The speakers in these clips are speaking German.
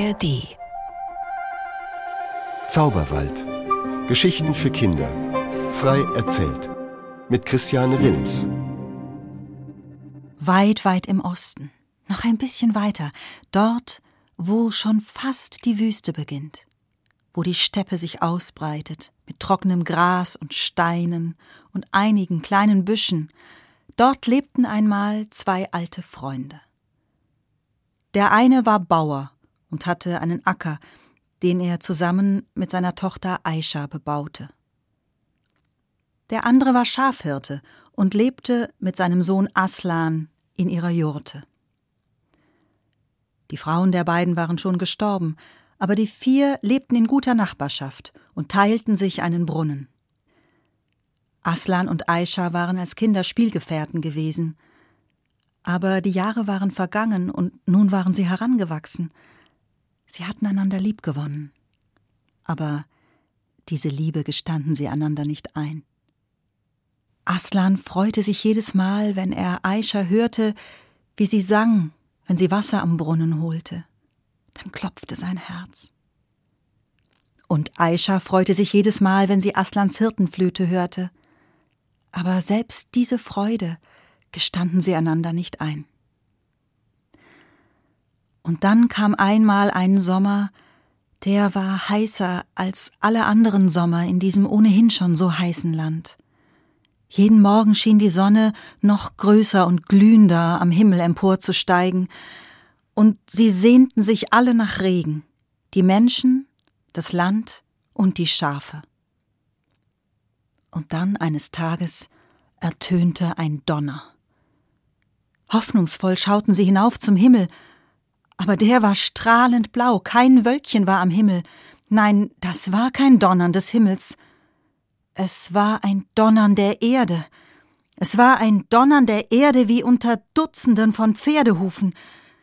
ARD Zauberwald. Geschichten für Kinder. Frei erzählt. Mit Christiane Wilms. Weit, weit im Osten. Noch ein bisschen weiter. Dort, wo schon fast die Wüste beginnt. Wo die Steppe sich ausbreitet. Mit trockenem Gras und Steinen und einigen kleinen Büschen. Dort lebten einmal zwei alte Freunde. Der eine war Bauer und hatte einen Acker, den er zusammen mit seiner Tochter Aisha bebaute. Der andere war Schafhirte und lebte mit seinem Sohn Aslan in ihrer Jurte. Die Frauen der beiden waren schon gestorben, aber die vier lebten in guter Nachbarschaft und teilten sich einen Brunnen. Aslan und Aisha waren als Kinder Spielgefährten gewesen, aber die Jahre waren vergangen und nun waren sie herangewachsen. Sie hatten einander liebgewonnen. Aber diese Liebe gestanden sie einander nicht ein. Aslan freute sich jedes Mal, wenn er Aisha hörte, wie sie sang, wenn sie Wasser am Brunnen holte. Dann klopfte sein Herz. Und Aisha freute sich jedes Mal, wenn sie Aslans Hirtenflöte hörte. Aber selbst diese Freude gestanden sie einander nicht ein. Und dann kam einmal ein Sommer, der war heißer als alle anderen Sommer in diesem ohnehin schon so heißen Land. Jeden Morgen schien die Sonne noch größer und glühender am Himmel emporzusteigen, und sie sehnten sich alle nach Regen, die Menschen, das Land und die Schafe. Und dann eines Tages ertönte ein Donner. Hoffnungsvoll schauten sie hinauf zum Himmel, aber der war strahlend blau, kein Wölkchen war am Himmel. Nein, das war kein Donnern des Himmels. Es war ein Donnern der Erde. Es war ein Donnern der Erde wie unter Dutzenden von Pferdehufen.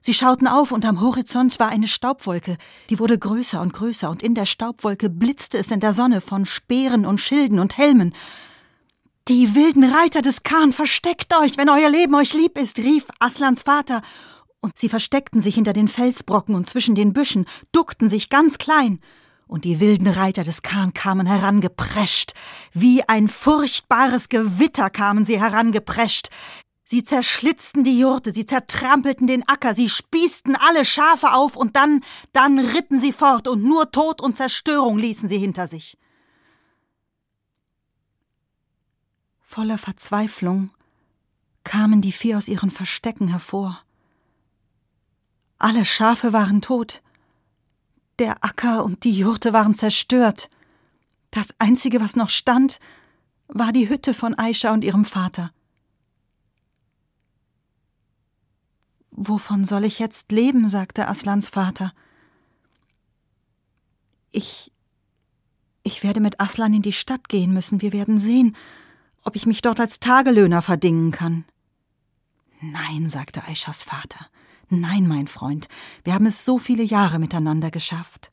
Sie schauten auf und am Horizont war eine Staubwolke, die wurde größer und größer, und in der Staubwolke blitzte es in der Sonne von Speeren und Schilden und Helmen. Die wilden Reiter des Khan, versteckt euch, wenn euer Leben euch lieb ist, rief Aslans Vater und sie versteckten sich hinter den Felsbrocken und zwischen den Büschen, duckten sich ganz klein, und die wilden Reiter des Kahn kamen herangeprescht, wie ein furchtbares Gewitter kamen sie herangeprescht. Sie zerschlitzten die Jurte, sie zertrampelten den Acker, sie spießten alle Schafe auf und dann, dann ritten sie fort und nur Tod und Zerstörung ließen sie hinter sich. Voller Verzweiflung kamen die vier aus ihren Verstecken hervor. Alle Schafe waren tot. Der Acker und die Jurte waren zerstört. Das Einzige, was noch stand, war die Hütte von Aisha und ihrem Vater. Wovon soll ich jetzt leben? sagte Aslans Vater. Ich. Ich werde mit Aslan in die Stadt gehen müssen. Wir werden sehen, ob ich mich dort als Tagelöhner verdingen kann. Nein, sagte Aishas Vater. Nein, mein Freund, wir haben es so viele Jahre miteinander geschafft.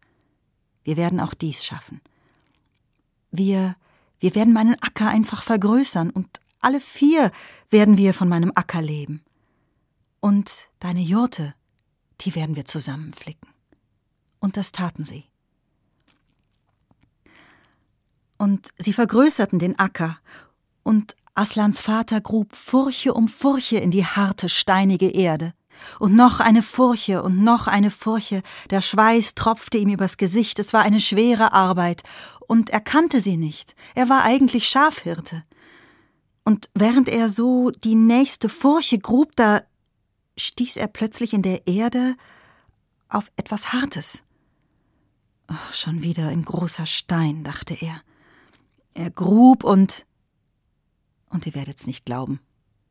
Wir werden auch dies schaffen. Wir, wir werden meinen Acker einfach vergrößern und alle vier werden wir von meinem Acker leben. Und deine Jurte, die werden wir zusammen flicken. Und das taten sie. Und sie vergrößerten den Acker, und Aslans Vater grub Furche um Furche in die harte, steinige Erde. Und noch eine Furche und noch eine Furche, der Schweiß tropfte ihm übers Gesicht, es war eine schwere Arbeit, und er kannte sie nicht, er war eigentlich Schafhirte. Und während er so die nächste Furche grub, da stieß er plötzlich in der Erde auf etwas Hartes. Ach, schon wieder ein großer Stein, dachte er. Er grub und. Und ihr werdet's nicht glauben.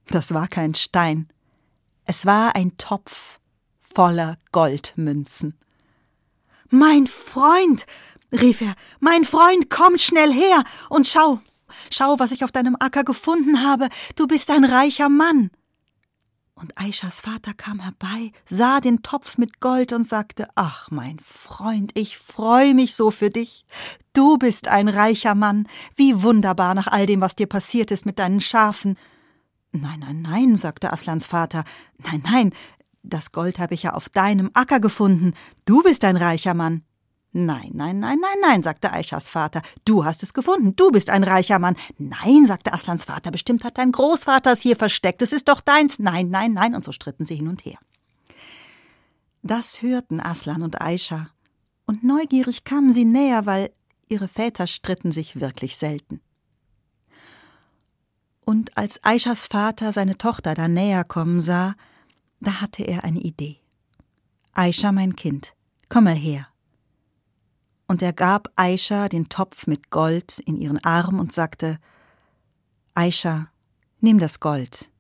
Das war kein Stein. Es war ein Topf voller Goldmünzen. Mein Freund, rief er, mein Freund, komm schnell her und schau, schau, was ich auf deinem Acker gefunden habe, du bist ein reicher Mann. Und Aishas Vater kam herbei, sah den Topf mit Gold und sagte, Ach, mein Freund, ich freue mich so für dich. Du bist ein reicher Mann. Wie wunderbar nach all dem, was dir passiert ist mit deinen Schafen. Nein, nein, nein, sagte Aslans Vater. Nein, nein, Das Gold habe ich ja auf deinem Acker gefunden. Du bist ein reicher Mann. Nein, nein, nein, nein, nein, sagte Aishas Vater. Du hast es gefunden. Du bist ein reicher Mann. Nein, sagte Aslans Vater. Bestimmt hat dein Großvater es hier versteckt. Es ist doch deins. Nein, nein, nein. Und so stritten sie hin und her. Das hörten Aslan und Aisha. Und neugierig kamen sie näher, weil ihre Väter stritten sich wirklich selten. Und als Aishas Vater seine Tochter da näher kommen sah, da hatte er eine Idee. Aisha, mein Kind, komm mal her. Und er gab Aisha den Topf mit Gold in ihren Arm und sagte Aisha, nimm das Gold,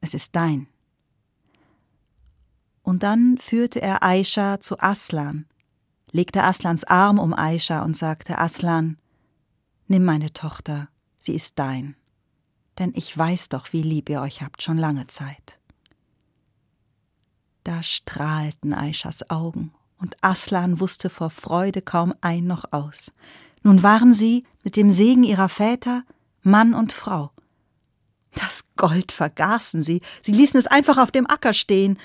es ist dein. Und dann führte er Aisha zu Aslan, legte Aslans Arm um Aisha und sagte Aslan, nimm meine Tochter, sie ist dein denn ich weiß doch, wie lieb ihr euch habt schon lange Zeit. Da strahlten Aishas Augen, und Aslan wusste vor Freude kaum ein noch aus. Nun waren sie, mit dem Segen ihrer Väter, Mann und Frau. Das Gold vergaßen sie, sie ließen es einfach auf dem Acker stehen,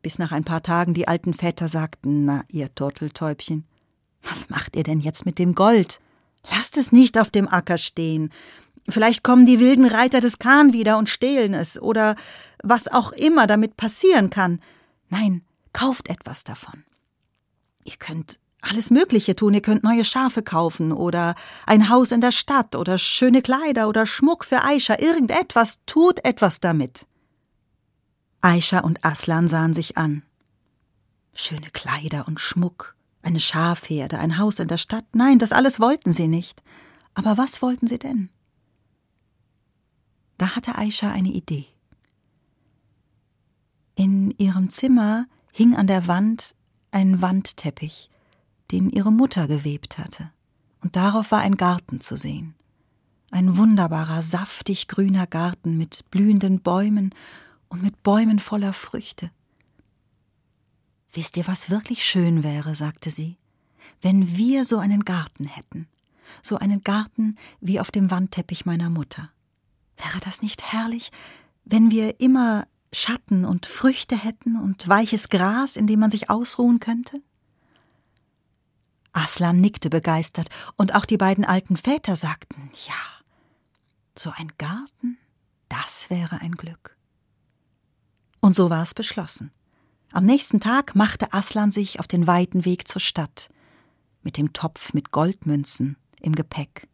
bis nach ein paar Tagen die alten Väter sagten, na, ihr Turteltäubchen, was macht ihr denn jetzt mit dem Gold? Lasst es nicht auf dem Acker stehen. Vielleicht kommen die wilden Reiter des Kahn wieder und stehlen es oder was auch immer damit passieren kann. Nein, kauft etwas davon. Ihr könnt alles Mögliche tun. Ihr könnt neue Schafe kaufen oder ein Haus in der Stadt oder schöne Kleider oder Schmuck für Aisha. Irgendetwas, tut etwas damit. Aisha und Aslan sahen sich an. Schöne Kleider und Schmuck, eine Schafherde, ein Haus in der Stadt. Nein, das alles wollten sie nicht. Aber was wollten sie denn? Da hatte Aisha eine Idee. In ihrem Zimmer hing an der Wand ein Wandteppich, den ihre Mutter gewebt hatte, und darauf war ein Garten zu sehen. Ein wunderbarer, saftig grüner Garten mit blühenden Bäumen und mit Bäumen voller Früchte. Wisst ihr, was wirklich schön wäre, sagte sie, wenn wir so einen Garten hätten, so einen Garten wie auf dem Wandteppich meiner Mutter. Wäre das nicht herrlich, wenn wir immer Schatten und Früchte hätten und weiches Gras, in dem man sich ausruhen könnte? Aslan nickte begeistert, und auch die beiden alten Väter sagten Ja, so ein Garten, das wäre ein Glück. Und so war es beschlossen. Am nächsten Tag machte Aslan sich auf den weiten Weg zur Stadt, mit dem Topf mit Goldmünzen im Gepäck.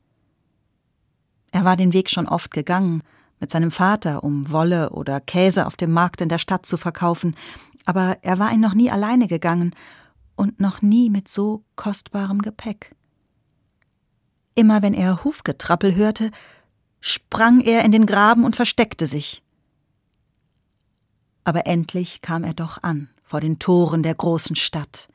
Er war den Weg schon oft gegangen, mit seinem Vater, um Wolle oder Käse auf dem Markt in der Stadt zu verkaufen, aber er war ihn noch nie alleine gegangen und noch nie mit so kostbarem Gepäck. Immer wenn er Hufgetrappel hörte, sprang er in den Graben und versteckte sich. Aber endlich kam er doch an vor den Toren der großen Stadt,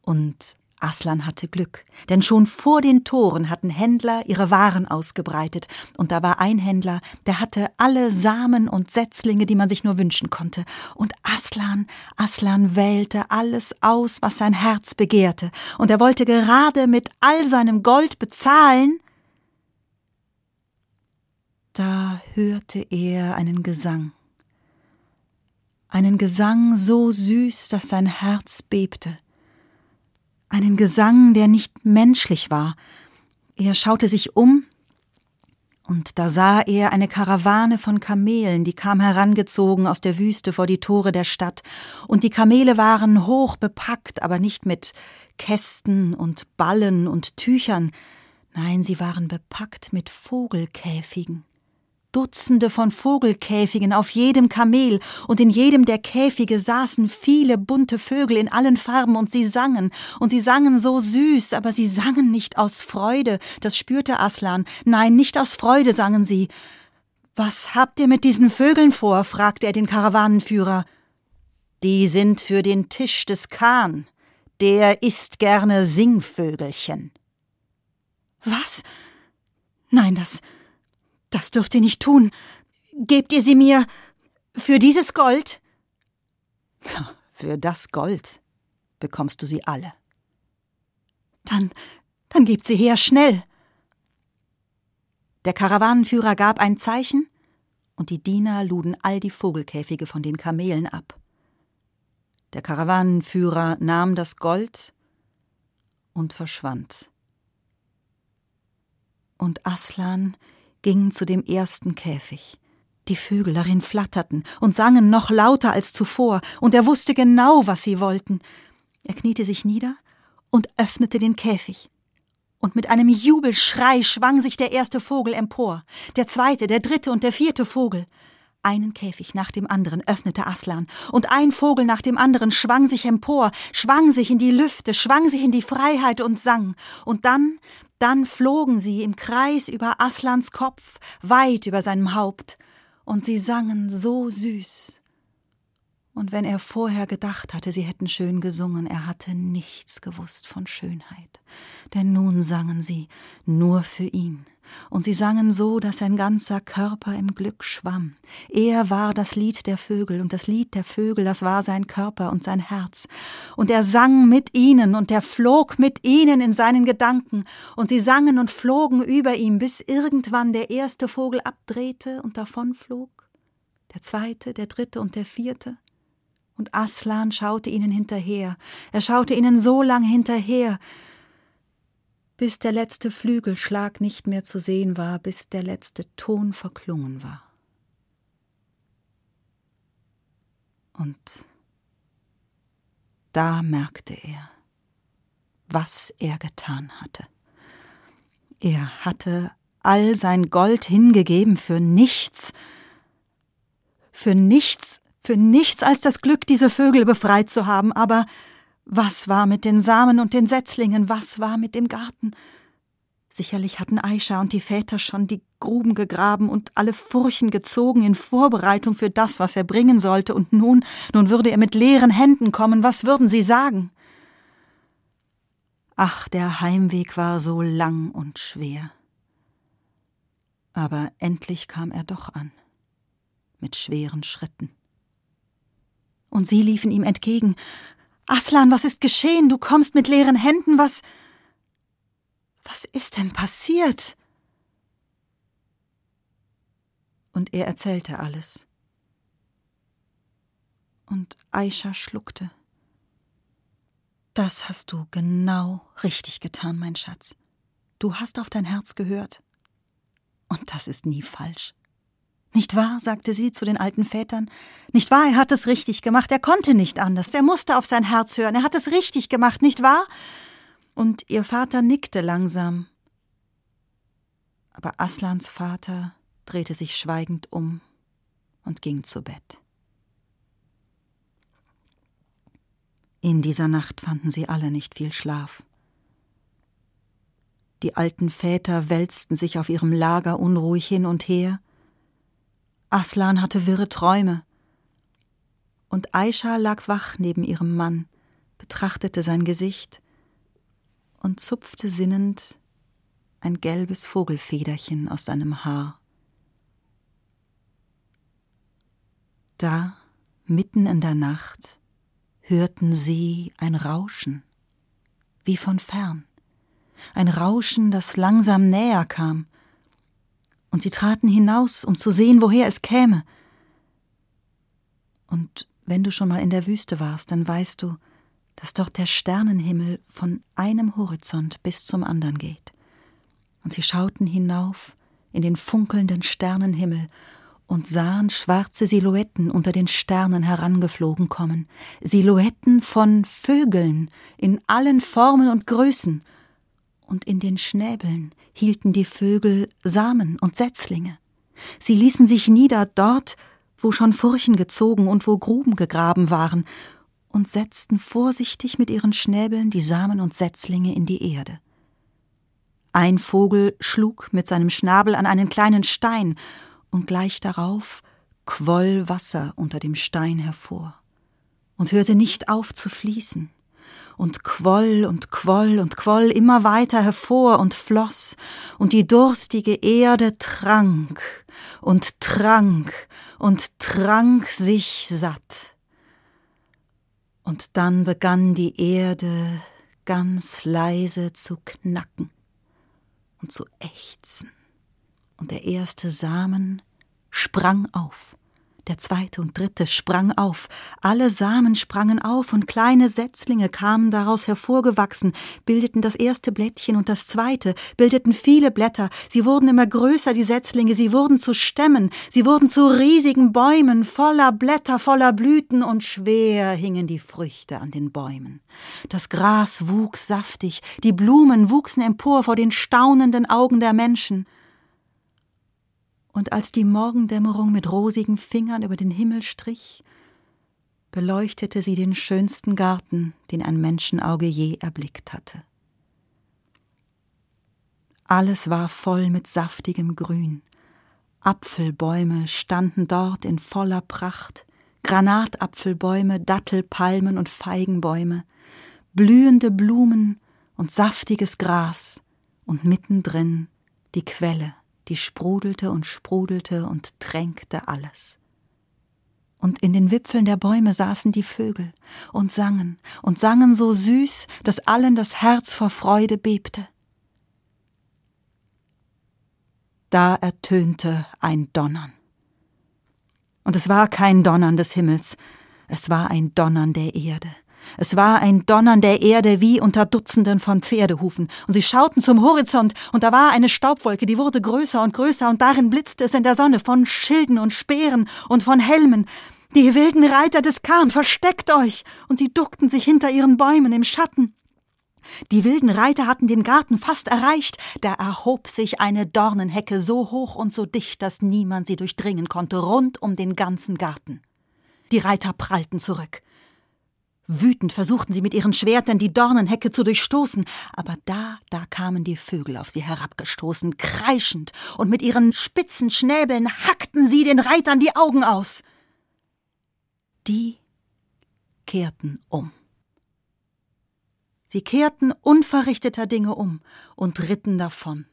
und Aslan hatte Glück, denn schon vor den Toren hatten Händler ihre Waren ausgebreitet, und da war ein Händler, der hatte alle Samen und Setzlinge, die man sich nur wünschen konnte, und Aslan, Aslan wählte alles aus, was sein Herz begehrte, und er wollte gerade mit all seinem Gold bezahlen, da hörte er einen Gesang, einen Gesang so süß, dass sein Herz bebte, einen Gesang, der nicht menschlich war. Er schaute sich um, und da sah er eine Karawane von Kamelen, die kam herangezogen aus der Wüste vor die Tore der Stadt, und die Kamele waren hoch bepackt, aber nicht mit Kästen und Ballen und Tüchern, nein, sie waren bepackt mit Vogelkäfigen. Dutzende von Vogelkäfigen auf jedem Kamel, und in jedem der Käfige saßen viele bunte Vögel in allen Farben, und sie sangen, und sie sangen so süß, aber sie sangen nicht aus Freude, das spürte Aslan, nein, nicht aus Freude sangen sie. Was habt ihr mit diesen Vögeln vor? fragte er den Karawanenführer. Die sind für den Tisch des Kahn, der isst gerne Singvögelchen. Was? Nein, das, das dürft ihr nicht tun. Gebt ihr sie mir für dieses Gold? Für das Gold bekommst du sie alle. Dann, dann gebt sie her, schnell. Der Karawanenführer gab ein Zeichen, und die Diener luden all die Vogelkäfige von den Kamelen ab. Der Karawanenführer nahm das Gold und verschwand. Und Aslan ging zu dem ersten Käfig. Die Vögel darin flatterten und sangen noch lauter als zuvor, und er wusste genau, was sie wollten. Er kniete sich nieder und öffnete den Käfig. Und mit einem Jubelschrei schwang sich der erste Vogel empor, der zweite, der dritte und der vierte Vogel. Einen Käfig nach dem anderen öffnete Aslan, und ein Vogel nach dem anderen schwang sich empor, schwang sich in die Lüfte, schwang sich in die Freiheit und sang. Und dann, dann flogen sie im Kreis über Aslans Kopf, weit über seinem Haupt, und sie sangen so süß, und wenn er vorher gedacht hatte, sie hätten schön gesungen, er hatte nichts gewusst von Schönheit. Denn nun sangen sie nur für ihn. Und sie sangen so, dass sein ganzer Körper im Glück schwamm. Er war das Lied der Vögel, und das Lied der Vögel, das war sein Körper und sein Herz. Und er sang mit ihnen, und er flog mit ihnen in seinen Gedanken, und sie sangen und flogen über ihm, bis irgendwann der erste Vogel abdrehte und davonflog, der zweite, der dritte und der vierte und Aslan schaute ihnen hinterher. Er schaute ihnen so lang hinterher, bis der letzte Flügelschlag nicht mehr zu sehen war, bis der letzte Ton verklungen war. Und da merkte er, was er getan hatte. Er hatte all sein Gold hingegeben für nichts, für nichts für nichts als das Glück, diese Vögel befreit zu haben, aber was war mit den Samen und den Setzlingen, was war mit dem Garten? Sicherlich hatten Aisha und die Väter schon die Gruben gegraben und alle Furchen gezogen in Vorbereitung für das, was er bringen sollte, und nun, nun würde er mit leeren Händen kommen, was würden sie sagen? Ach, der Heimweg war so lang und schwer. Aber endlich kam er doch an, mit schweren Schritten und sie liefen ihm entgegen. Aslan, was ist geschehen? Du kommst mit leeren Händen, was. Was ist denn passiert? Und er erzählte alles. Und Aisha schluckte. Das hast du genau richtig getan, mein Schatz. Du hast auf dein Herz gehört. Und das ist nie falsch. Nicht wahr? sagte sie zu den alten Vätern. Nicht wahr, er hat es richtig gemacht, er konnte nicht anders, er musste auf sein Herz hören, er hat es richtig gemacht, nicht wahr? Und ihr Vater nickte langsam. Aber Aslans Vater drehte sich schweigend um und ging zu Bett. In dieser Nacht fanden sie alle nicht viel Schlaf. Die alten Väter wälzten sich auf ihrem Lager unruhig hin und her, Aslan hatte wirre Träume. Und Aisha lag wach neben ihrem Mann, betrachtete sein Gesicht und zupfte sinnend ein gelbes Vogelfederchen aus seinem Haar. Da, mitten in der Nacht, hörten sie ein Rauschen, wie von fern, ein Rauschen, das langsam näher kam, und sie traten hinaus, um zu sehen, woher es käme. Und wenn du schon mal in der Wüste warst, dann weißt du, dass dort der Sternenhimmel von einem Horizont bis zum anderen geht. Und sie schauten hinauf in den funkelnden Sternenhimmel und sahen schwarze Silhouetten unter den Sternen herangeflogen kommen, Silhouetten von Vögeln in allen Formen und Größen, und in den Schnäbeln hielten die Vögel Samen und Setzlinge. Sie ließen sich nieder dort, wo schon Furchen gezogen und wo Gruben gegraben waren, und setzten vorsichtig mit ihren Schnäbeln die Samen und Setzlinge in die Erde. Ein Vogel schlug mit seinem Schnabel an einen kleinen Stein, und gleich darauf quoll Wasser unter dem Stein hervor und hörte nicht auf zu fließen und quoll und quoll und quoll immer weiter hervor und floss, und die durstige Erde trank und trank und trank sich satt. Und dann begann die Erde ganz leise zu knacken und zu ächzen, und der erste Samen sprang auf, Der zweite und dritte sprang auf, alle Samen sprangen auf, und kleine Setzlinge kamen daraus hervorgewachsen, bildeten das erste Blättchen und das zweite, bildeten viele Blätter, sie wurden immer größer, die Setzlinge, sie wurden zu Stämmen, sie wurden zu riesigen Bäumen, voller Blätter, voller Blüten, und schwer hingen die Früchte an den Bäumen. Das Gras wuchs saftig, die Blumen wuchsen empor vor den staunenden Augen der Menschen, und als die Morgendämmerung mit rosigen Fingern über den Himmel strich, beleuchtete sie den schönsten Garten, den ein Menschenauge je erblickt hatte. Alles war voll mit saftigem Grün. Apfelbäume standen dort in voller Pracht, Granatapfelbäume, Dattelpalmen und Feigenbäume, blühende Blumen und saftiges Gras und mittendrin die Quelle die sprudelte und sprudelte und tränkte alles. Und in den Wipfeln der Bäume saßen die Vögel und sangen und sangen so süß, dass allen das Herz vor Freude bebte. Da ertönte ein Donnern. Und es war kein Donnern des Himmels, es war ein Donnern der Erde, es war ein Donnern der Erde wie unter Dutzenden von Pferdehufen, und sie schauten zum Horizont, und da war eine Staubwolke, die wurde größer und größer, und darin blitzte es in der Sonne von Schilden und Speeren und von Helmen. Die wilden Reiter des Kahn, versteckt euch! Und sie duckten sich hinter ihren Bäumen im Schatten. Die wilden Reiter hatten den Garten fast erreicht, da erhob sich eine Dornenhecke so hoch und so dicht, dass niemand sie durchdringen konnte, rund um den ganzen Garten. Die Reiter prallten zurück. Wütend versuchten sie mit ihren Schwertern die Dornenhecke zu durchstoßen, aber da, da kamen die Vögel auf sie herabgestoßen, kreischend, und mit ihren spitzen Schnäbeln hackten sie den Reitern die Augen aus. Die kehrten um. Sie kehrten unverrichteter Dinge um und ritten davon.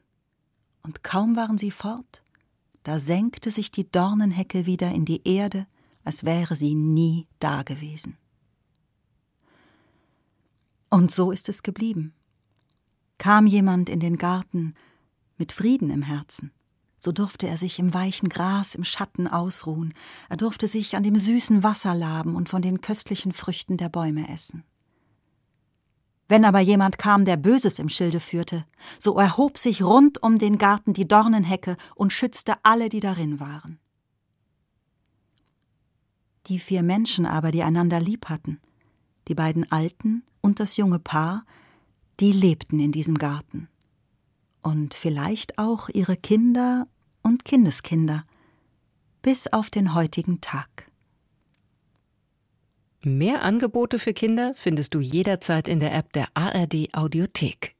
Und kaum waren sie fort, da senkte sich die Dornenhecke wieder in die Erde, als wäre sie nie dagewesen. Und so ist es geblieben. Kam jemand in den Garten mit Frieden im Herzen, so durfte er sich im weichen Gras im Schatten ausruhen, er durfte sich an dem süßen Wasser laben und von den köstlichen Früchten der Bäume essen. Wenn aber jemand kam, der Böses im Schilde führte, so erhob sich rund um den Garten die Dornenhecke und schützte alle, die darin waren. Die vier Menschen aber, die einander lieb hatten, die beiden Alten und das junge Paar, die lebten in diesem Garten. Und vielleicht auch ihre Kinder und Kindeskinder, bis auf den heutigen Tag. Mehr Angebote für Kinder findest du jederzeit in der App der ARD Audiothek.